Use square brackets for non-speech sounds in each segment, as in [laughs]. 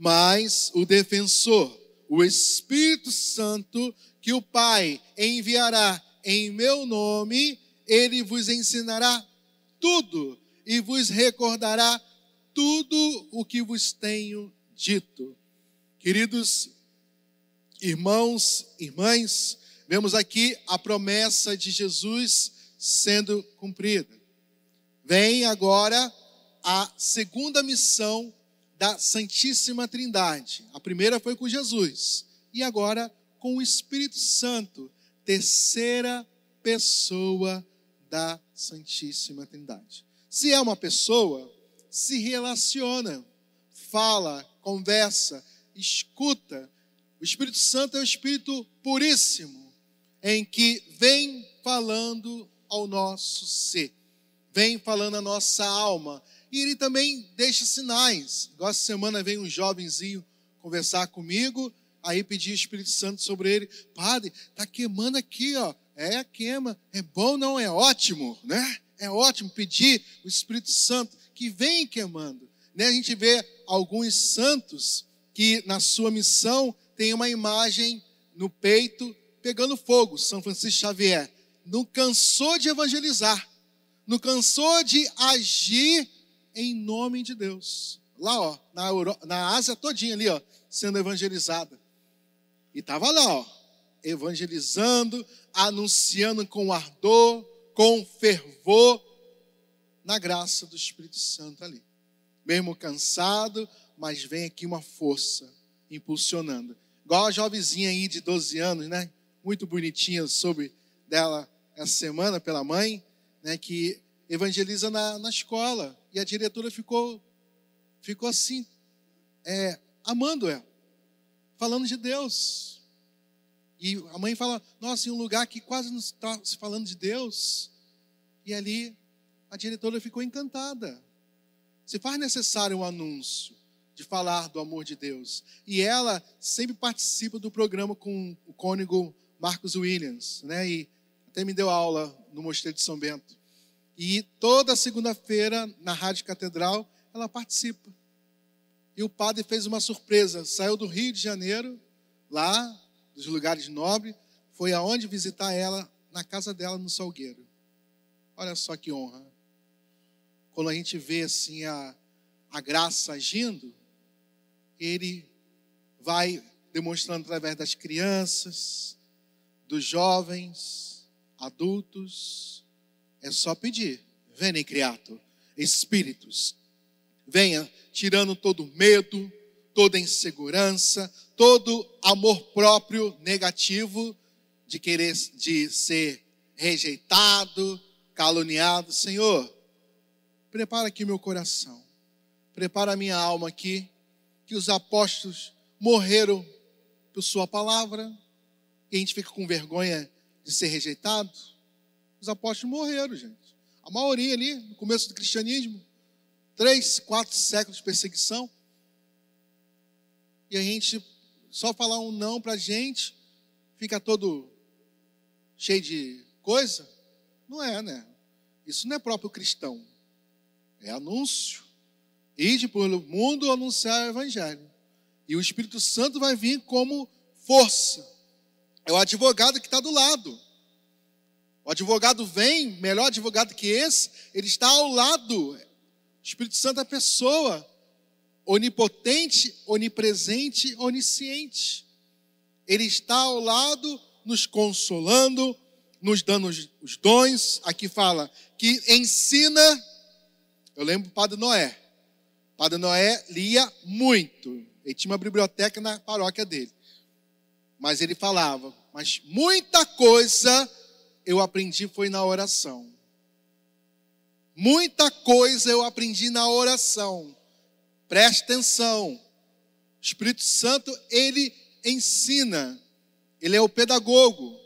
Mas o defensor, o Espírito Santo, que o Pai enviará em meu nome, ele vos ensinará tudo e vos recordará tudo o que vos tenho dito. Queridos irmãos, irmãs, vemos aqui a promessa de Jesus sendo cumprida. Vem agora a segunda missão da Santíssima Trindade. A primeira foi com Jesus e agora com o Espírito Santo, terceira pessoa da Santíssima Trindade. Se é uma pessoa, se relaciona, fala, conversa, escuta. O Espírito Santo é o Espírito puríssimo, em que vem falando ao nosso ser, vem falando à nossa alma. E ele também deixa sinais. Igual essa semana vem um jovenzinho conversar comigo, aí pedi o Espírito Santo sobre ele. Padre, tá queimando aqui, ó. É, queima. É bom, não é ótimo, né? É ótimo pedir o Espírito Santo que vem queimando. Né? A gente vê alguns santos que na sua missão tem uma imagem no peito pegando fogo, São Francisco Xavier. Não cansou de evangelizar, não cansou de agir em nome de Deus. Lá, ó, na, Euro... na Ásia todinha ali, ó, sendo evangelizada. E estava lá, ó, evangelizando, anunciando com ardor, com fervor, na graça do Espírito Santo ali. Mesmo cansado, mas vem aqui uma força impulsionando. Igual a jovenzinha aí de 12 anos, né? Muito bonitinha, soube dela essa semana pela mãe, né? Que evangeliza na, na escola. E a diretora ficou, ficou assim, é, amando ela, falando de Deus. E a mãe fala: Nossa, em um lugar que quase não está se falando de Deus. E ali a diretora ficou encantada. Se faz necessário um anúncio de falar do amor de Deus. E ela sempre participa do programa com o cônego Marcos Williams, né? E até me deu aula no Mosteiro de São Bento. E toda segunda-feira, na Rádio Catedral, ela participa. E o padre fez uma surpresa. Saiu do Rio de Janeiro, lá dos lugares nobres, foi aonde visitar ela, na casa dela no Salgueiro. Olha só que honra. Quando a gente vê assim a, a graça agindo, ele vai demonstrando através das crianças, dos jovens, adultos. É só pedir. Vem, criato, espíritos, venha tirando todo medo, toda insegurança, todo amor próprio negativo de querer de ser rejeitado, caluniado. Senhor, prepara aqui meu coração. Prepara a minha alma aqui, que os apóstolos morreram por sua palavra, e a gente fica com vergonha de ser rejeitado. Os apóstolos morreram, gente. A maioria ali, no começo do cristianismo, três, quatro séculos de perseguição. E a gente só falar um não para a gente, fica todo cheio de coisa? Não é, né? Isso não é próprio cristão. É anúncio. Ide pelo mundo anunciar o evangelho. E o Espírito Santo vai vir como força. É o advogado que está do lado. O advogado vem, melhor advogado que esse, ele está ao lado. O Espírito Santo é pessoa onipotente, onipresente, onisciente. Ele está ao lado, nos consolando, nos dando os dons. Aqui fala que ensina. Eu lembro do Padre Noé. O Padre Noé lia muito. Ele tinha uma biblioteca na paróquia dele. Mas ele falava, mas muita coisa eu aprendi foi na oração. Muita coisa eu aprendi na oração. Preste atenção. O Espírito Santo, ele ensina. Ele é o pedagogo.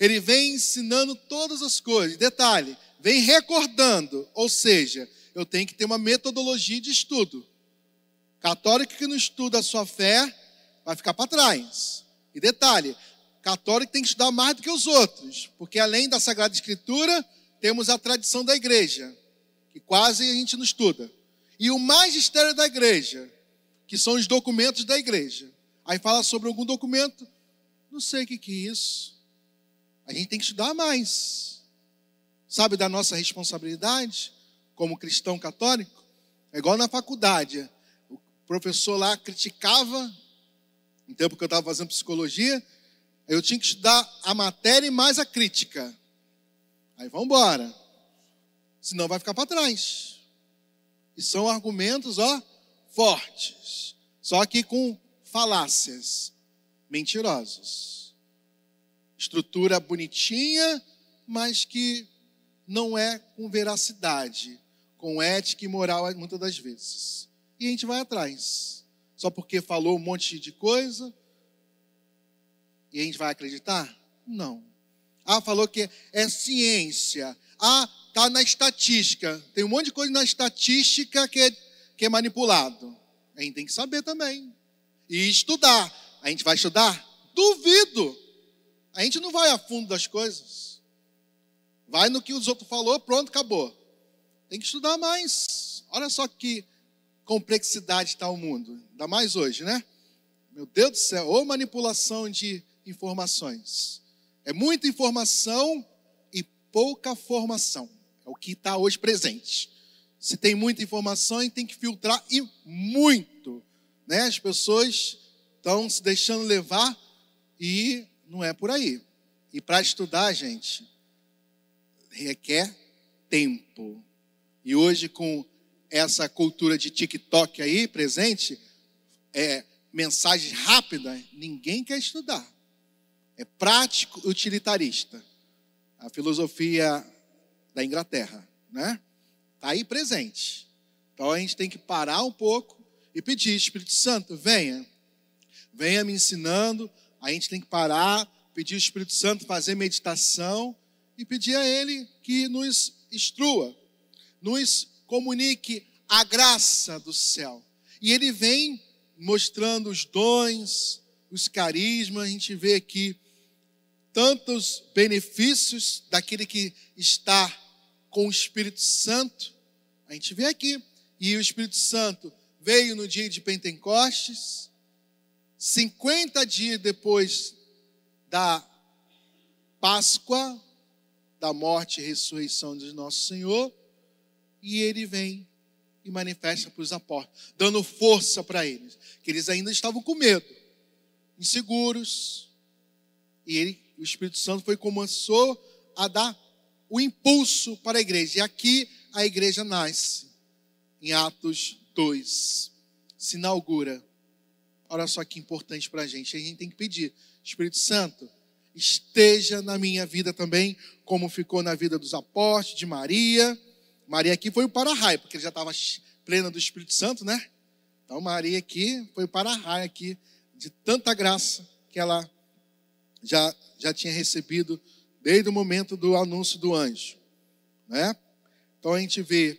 Ele vem ensinando todas as coisas. Detalhe, vem recordando. Ou seja, eu tenho que ter uma metodologia de estudo. Católico que não estuda a sua fé vai ficar para trás. E detalhe, católico tem que estudar mais do que os outros, porque além da Sagrada Escritura, temos a tradição da igreja, que quase a gente não estuda. E o magistério da igreja, que são os documentos da igreja. Aí fala sobre algum documento, não sei o que, que é isso. A gente tem que estudar mais. Sabe da nossa responsabilidade como cristão católico? É igual na faculdade. O professor lá criticava, no tempo que eu estava fazendo psicologia, eu tinha que estudar a matéria e mais a crítica. Aí vamos embora. Senão vai ficar para trás. E são argumentos, ó, fortes. Só que com falácias, mentirosos. Estrutura bonitinha, mas que não é com veracidade, com ética e moral muitas das vezes. E a gente vai atrás. Só porque falou um monte de coisa, e a gente vai acreditar? Não. Ah, falou que é ciência. Ah, tá na estatística. Tem um monte de coisa na estatística que é, que é manipulado. A gente tem que saber também. E estudar. A gente vai estudar? Duvido. A gente não vai a fundo das coisas. Vai no que os outros falou, pronto, acabou. Tem que estudar mais. Olha só que complexidade está o mundo. Ainda mais hoje, né? Meu Deus do céu, ou manipulação de informações. É muita informação e pouca formação. É o que está hoje presente. Se tem muita informação, tem que filtrar e muito. Né? As pessoas estão se deixando levar e não é por aí. E para estudar, gente, requer tempo. E hoje, com essa cultura de TikTok aí presente, é, mensagem rápida, ninguém quer estudar. É prático utilitarista. A filosofia da Inglaterra, né? Está aí presente. Então a gente tem que parar um pouco e pedir, Espírito Santo, venha. Venha me ensinando. A gente tem que parar, pedir o Espírito Santo fazer meditação e pedir a Ele que nos instrua, nos comunique a graça do céu. E Ele vem mostrando os dons, os carismas, a gente vê aqui tantos benefícios daquele que está com o Espírito Santo. A gente vê aqui. E o Espírito Santo veio no dia de Pentecostes, 50 dias depois da Páscoa, da morte e ressurreição de nosso Senhor, e ele vem e manifesta para os apóstolos, dando força para eles, que eles ainda estavam com medo, inseguros, e ele o Espírito Santo foi começou a dar o impulso para a igreja. E aqui a igreja nasce, em Atos 2, se inaugura. Olha só que importante para a gente. A gente tem que pedir, Espírito Santo, esteja na minha vida também, como ficou na vida dos apóstolos, de Maria. Maria aqui foi o para-raio, porque ele já estava plena do Espírito Santo, né? Então Maria aqui foi o para-raio aqui, de tanta graça que ela já, já tinha recebido desde o momento do anúncio do anjo. Né? Então a gente vê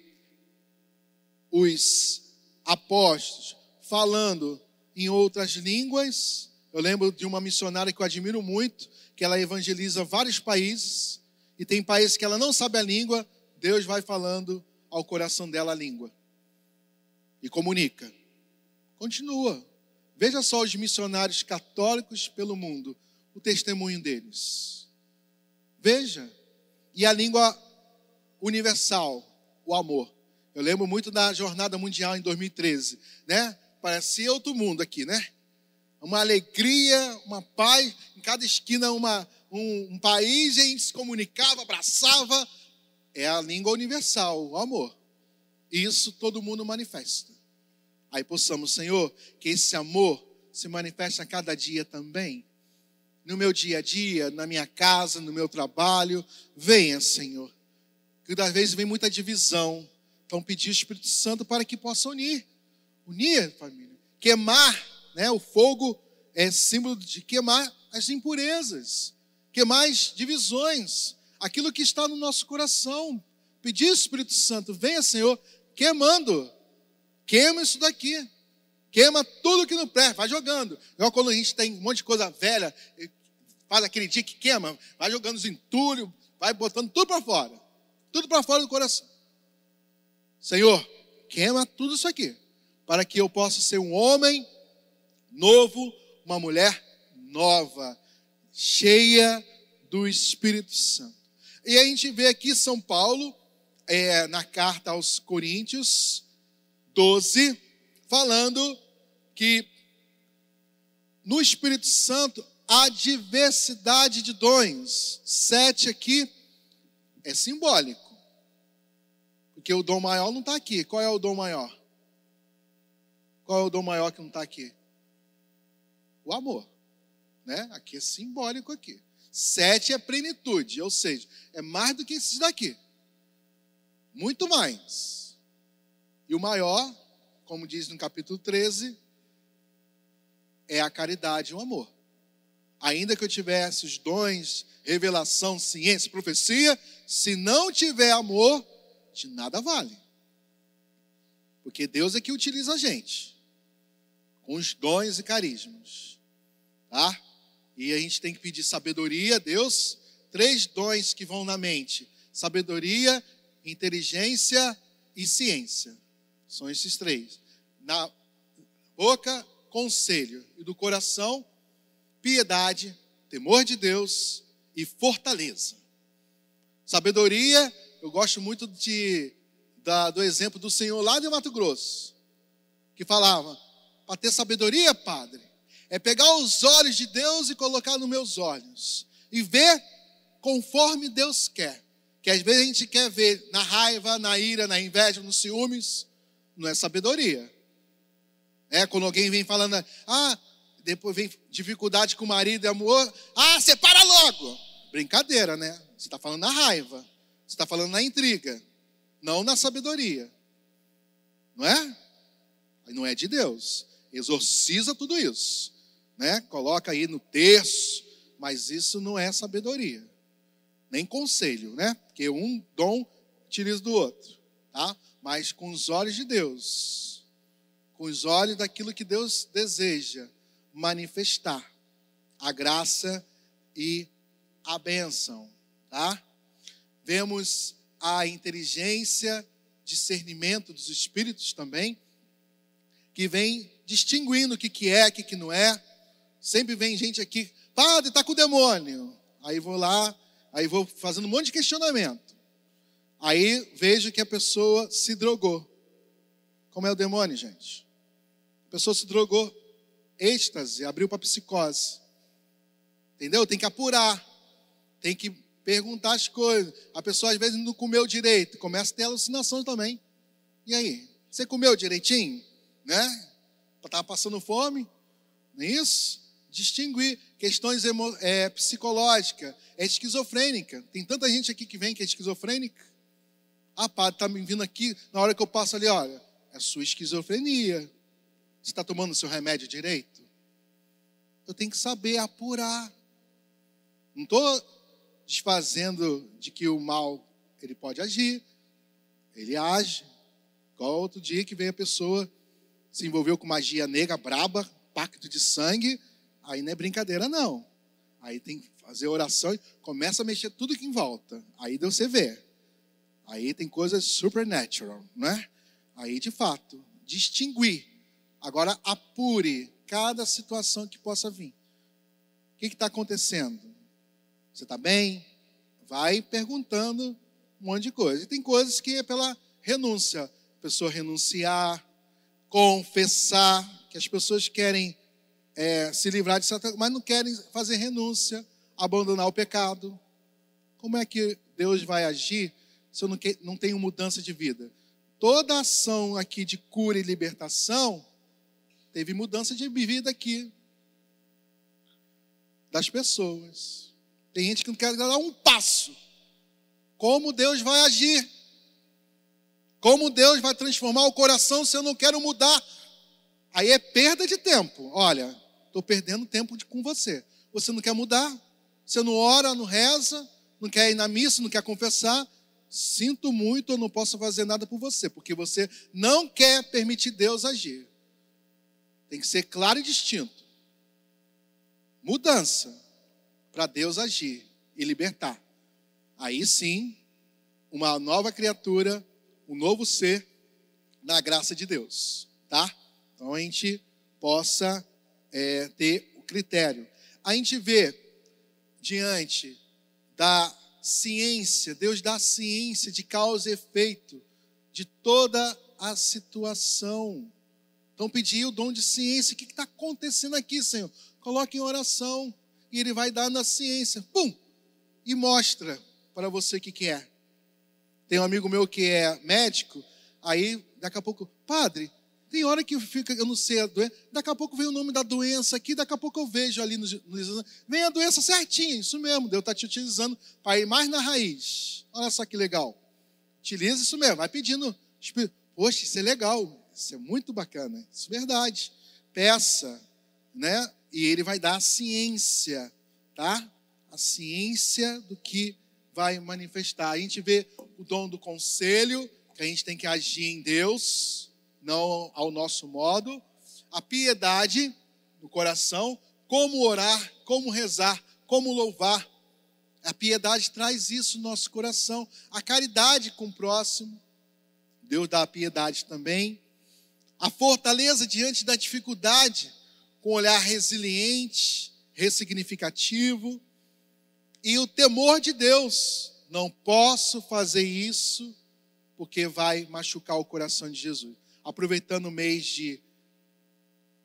os apóstolos falando em outras línguas. Eu lembro de uma missionária que eu admiro muito, que ela evangeliza vários países, e tem países que ela não sabe a língua, Deus vai falando ao coração dela a língua e comunica. Continua. Veja só os missionários católicos pelo mundo o testemunho deles. Veja, e a língua universal, o amor. Eu lembro muito da Jornada Mundial em 2013, né? Parecia outro mundo aqui, né? Uma alegria, uma paz, em cada esquina uma, um, um país, e a gente se comunicava, abraçava. É a língua universal, o amor. Isso todo mundo manifesta. Aí possamos, Senhor, que esse amor se manifeste a cada dia também no meu dia a dia, na minha casa, no meu trabalho. Venha, Senhor. Que às vezes vem muita divisão. Então, pedir o Espírito Santo para que possa unir. Unir, família. Queimar, né? O fogo é símbolo de queimar as impurezas, queimar as divisões, aquilo que está no nosso coração. Pedir o Espírito Santo, venha, Senhor, queimando. Queima isso daqui. Queima tudo que não presta, vai jogando. Igual quando a gente tem um monte de coisa velha, faz aquele dia que queima, vai jogando os entulhos, vai botando tudo para fora. Tudo para fora do coração. Senhor, queima tudo isso aqui. para que eu possa ser um homem novo, uma mulher nova, cheia do Espírito Santo. E a gente vê aqui São Paulo, é, na carta aos Coríntios 12, falando que no Espírito Santo há diversidade de dons. Sete aqui é simbólico. Porque o dom maior não está aqui. Qual é o dom maior? Qual é o dom maior que não está aqui? O amor. Né? Aqui é simbólico aqui. Sete é plenitude, ou seja, é mais do que esses daqui. Muito mais. E o maior, como diz no capítulo 13, é a caridade e o amor. Ainda que eu tivesse os dons, revelação, ciência, profecia, se não tiver amor, de nada vale. Porque Deus é que utiliza a gente com os dons e carismas. Tá? E a gente tem que pedir sabedoria a Deus. Três dons que vão na mente: sabedoria, inteligência e ciência. São esses três. Na boca, conselho. E do coração, piedade, temor de Deus e fortaleza. Sabedoria, eu gosto muito de, da, do exemplo do Senhor lá de Mato Grosso, que falava: para ter sabedoria, Padre, é pegar os olhos de Deus e colocar nos meus olhos e ver conforme Deus quer. Que às vezes a gente quer ver na raiva, na ira, na inveja, nos ciúmes, não é sabedoria. É quando alguém vem falando, ah, depois vem dificuldade com o marido e amor, ah, separa logo. Brincadeira, né? Você está falando na raiva, você está falando na intriga, não na sabedoria. Não é? Não é de Deus exorciza tudo isso, né? Coloca aí no terço, mas isso não é sabedoria, nem conselho, né? Porque um dom utiliza do outro, tá? Mas com os olhos de Deus, com os olhos daquilo que Deus deseja manifestar, a graça e a bênção, tá? Vemos a inteligência, discernimento dos espíritos também, que vem distinguindo o que, que é, o que, que não é. Sempre vem gente aqui, padre, está com o demônio. Aí vou lá, aí vou fazendo um monte de questionamento. Aí vejo que a pessoa se drogou. Como é o demônio, gente? A pessoa se drogou, êxtase, abriu para psicose. Entendeu? Tem que apurar, tem que perguntar as coisas. A pessoa às vezes não comeu direito, começa a ter alucinação também. E aí? Você comeu direitinho? Né? estava passando fome, não é isso? Distinguir questões é, psicológicas, é esquizofrênica. Tem tanta gente aqui que vem que é esquizofrênica. Ah, padre, está me vindo aqui, na hora que eu passo ali, olha, é sua esquizofrenia. Você está tomando o seu remédio direito? Eu tenho que saber apurar. Não estou desfazendo de que o mal ele pode agir, ele age. Igual outro dia que veio a pessoa se envolveu com magia negra braba, pacto de sangue, aí não é brincadeira não. Aí tem que fazer oração e começa a mexer tudo que em volta. Aí você vê. Aí tem coisas supernatural, né? Aí de fato, distinguir. Agora apure cada situação que possa vir. O que está acontecendo? Você está bem? Vai perguntando um monte de coisa. E tem coisas que é pela renúncia. A pessoa renunciar, confessar, que as pessoas querem é, se livrar de Satanás, mas não querem fazer renúncia, abandonar o pecado. Como é que Deus vai agir se eu não, que, não tenho mudança de vida? Toda ação aqui de cura e libertação teve mudança de vida aqui das pessoas. Tem gente que não quer dar um passo. Como Deus vai agir? Como Deus vai transformar o coração se eu não quero mudar? Aí é perda de tempo. Olha, estou perdendo tempo de, com você. Você não quer mudar? Você não ora, não reza, não quer ir na missa, não quer confessar? Sinto muito, eu não posso fazer nada por você, porque você não quer permitir Deus agir. Tem que ser claro e distinto. Mudança para Deus agir e libertar. Aí sim, uma nova criatura um novo ser na graça de Deus. tá? Então a gente possa é, ter o critério. A gente vê diante da ciência, Deus dá ciência de causa e efeito de toda a situação. Então, pedir o dom de ciência. O que está acontecendo aqui, Senhor? Coloque em oração e Ele vai dando a ciência. Pum! E mostra para você o que, que é. Tem um amigo meu que é médico, aí daqui a pouco, padre, tem hora que fica, eu não sei a doença, daqui a pouco vem o nome da doença aqui, daqui a pouco eu vejo ali no, no vem a doença certinha, isso mesmo, Deus está te utilizando para ir mais na raiz. Olha só que legal. Utiliza isso mesmo, vai pedindo. Poxa, isso é legal, isso é muito bacana, isso é verdade. Peça, né? E ele vai dar a ciência, tá? A ciência do que vai manifestar. A gente vê o dom do conselho, que a gente tem que agir em Deus, não ao nosso modo. A piedade no coração, como orar, como rezar, como louvar. A piedade traz isso no nosso coração. A caridade com o próximo. Deus dá a piedade também. A fortaleza diante da dificuldade, com olhar resiliente, ressignificativo e o temor de Deus. Não posso fazer isso porque vai machucar o coração de Jesus. Aproveitando o mês de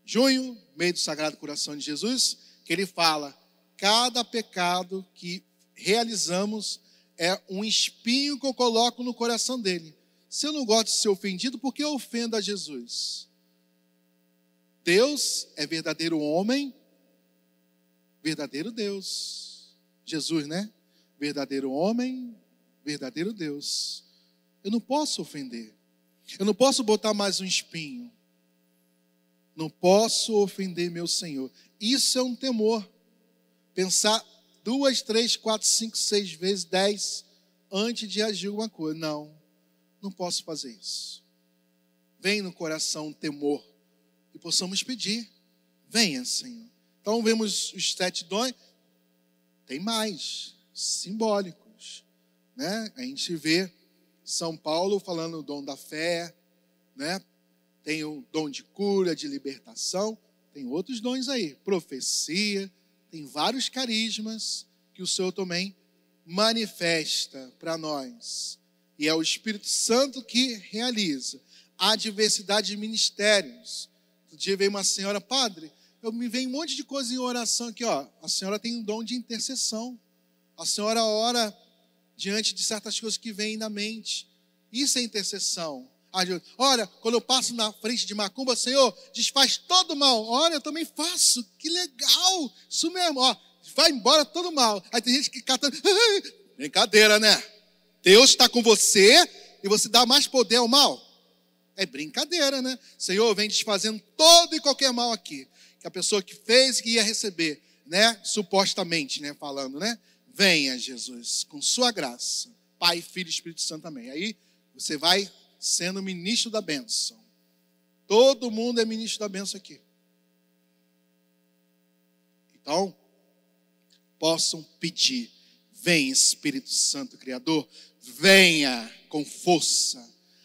junho, mês do Sagrado Coração de Jesus, que ele fala: cada pecado que realizamos é um espinho que eu coloco no coração dele. Se eu não gosto de ser ofendido, por que eu ofendo a Jesus? Deus é verdadeiro homem, verdadeiro Deus. Jesus, né? Verdadeiro homem, verdadeiro Deus. Eu não posso ofender. Eu não posso botar mais um espinho. Não posso ofender meu Senhor. Isso é um temor. Pensar duas, três, quatro, cinco, seis vezes, dez, antes de agir alguma coisa. Não, não posso fazer isso. Vem no coração temor e possamos pedir. Venha, Senhor. Então vemos os sete dons. Tem mais, simbólicos. Né? A gente vê São Paulo falando o dom da fé, né? tem o dom de cura, de libertação, tem outros dons aí, profecia, tem vários carismas que o Senhor também manifesta para nós. E é o Espírito Santo que realiza a diversidade de ministérios. Um dia veio uma senhora, padre, eu me vem um monte de coisa em oração aqui, ó. A senhora tem um dom de intercessão. A senhora ora diante de certas coisas que vêm na mente. Isso é intercessão. Olha, quando eu passo na frente de macumba, Senhor, desfaz todo mal. Olha, eu também faço. Que legal. Isso mesmo, ó. Vai embora todo mal. Aí tem gente que cata. [laughs] Brincadeira, né? Deus está com você e você dá mais poder ao mal. É brincadeira, né? Senhor, vem desfazendo todo e qualquer mal aqui que a pessoa que fez que ia receber, né? Supostamente, né? Falando, né? Venha, Jesus, com sua graça, Pai, Filho e Espírito Santo também. Aí você vai sendo ministro da bênção. Todo mundo é ministro da bênção aqui. Então, possam pedir. Vem, Espírito Santo Criador, venha com força.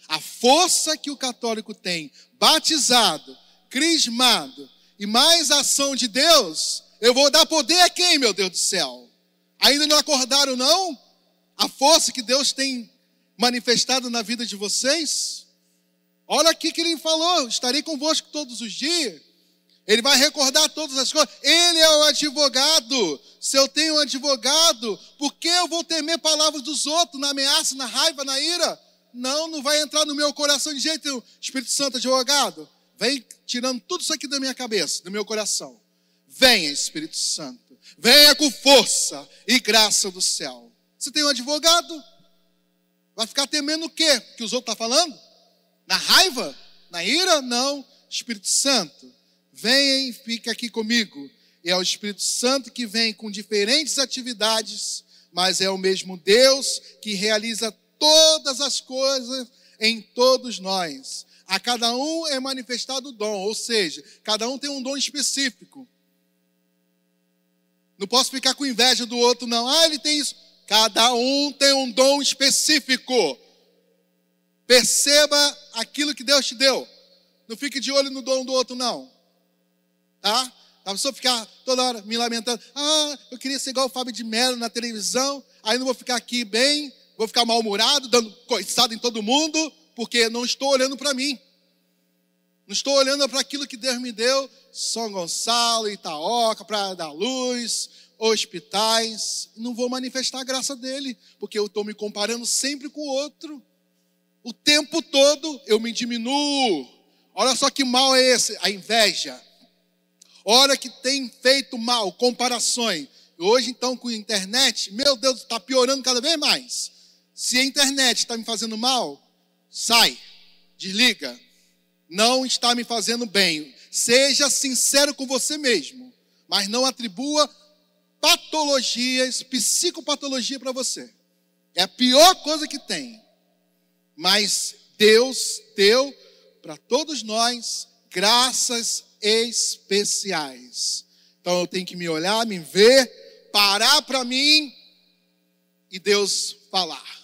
A força que o católico tem, batizado, crismado, e mais ação de Deus, eu vou dar poder a quem, meu Deus do céu? Ainda não acordaram, não? A força que Deus tem manifestado na vida de vocês? Olha aqui que ele falou: estarei convosco todos os dias. Ele vai recordar todas as coisas. Ele é o advogado. Se eu tenho um advogado, por que eu vou temer palavras dos outros, na ameaça, na raiva, na ira? Não, não vai entrar no meu coração de jeito nenhum. Espírito Santo, advogado, vem tirando tudo isso aqui da minha cabeça, do meu coração. Venha, Espírito Santo. Venha com força e graça do céu. Você tem um advogado? Vai ficar temendo o quê? Que os outros estão tá falando? Na raiva? Na ira? Não. Espírito Santo, venha e fique aqui comigo. E é o Espírito Santo que vem com diferentes atividades, mas é o mesmo Deus que realiza todas as coisas em todos nós. A cada um é manifestado o dom, ou seja, cada um tem um dom específico. Não posso ficar com inveja do outro, não. Ah, ele tem isso. Cada um tem um dom específico. Perceba aquilo que Deus te deu. Não fique de olho no dom do outro, não. Tá? A pessoa ficar toda hora me lamentando. Ah, eu queria ser igual o Fábio de Mello na televisão. Aí não vou ficar aqui bem, vou ficar mal-humorado, dando coiçada em todo mundo, porque não estou olhando para mim. Não estou olhando para aquilo que Deus me deu. São Gonçalo, Itaoca, Praia da Luz, hospitais. Não vou manifestar a graça dele, porque eu estou me comparando sempre com o outro. O tempo todo eu me diminuo. Olha só que mal é esse, a inveja hora que tem feito mal, comparações. Hoje, então, com a internet, meu Deus, está piorando cada vez mais. Se a internet está me fazendo mal, sai, desliga. Não está me fazendo bem. Seja sincero com você mesmo, mas não atribua patologias, psicopatologia para você. É a pior coisa que tem. Mas Deus deu para todos nós graças especiais. Então eu tenho que me olhar, me ver, parar para mim e Deus falar.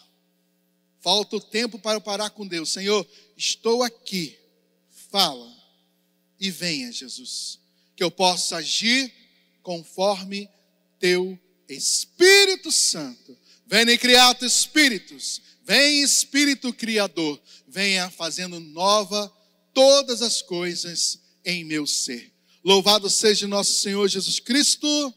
Falta o tempo para parar com Deus. Senhor, estou aqui. Fala. E venha, Jesus. Que eu possa agir conforme teu Espírito Santo. Venha criar espíritos. Vem Espírito Criador. Venha fazendo nova todas as coisas em meu ser. Louvado seja nosso Senhor Jesus Cristo.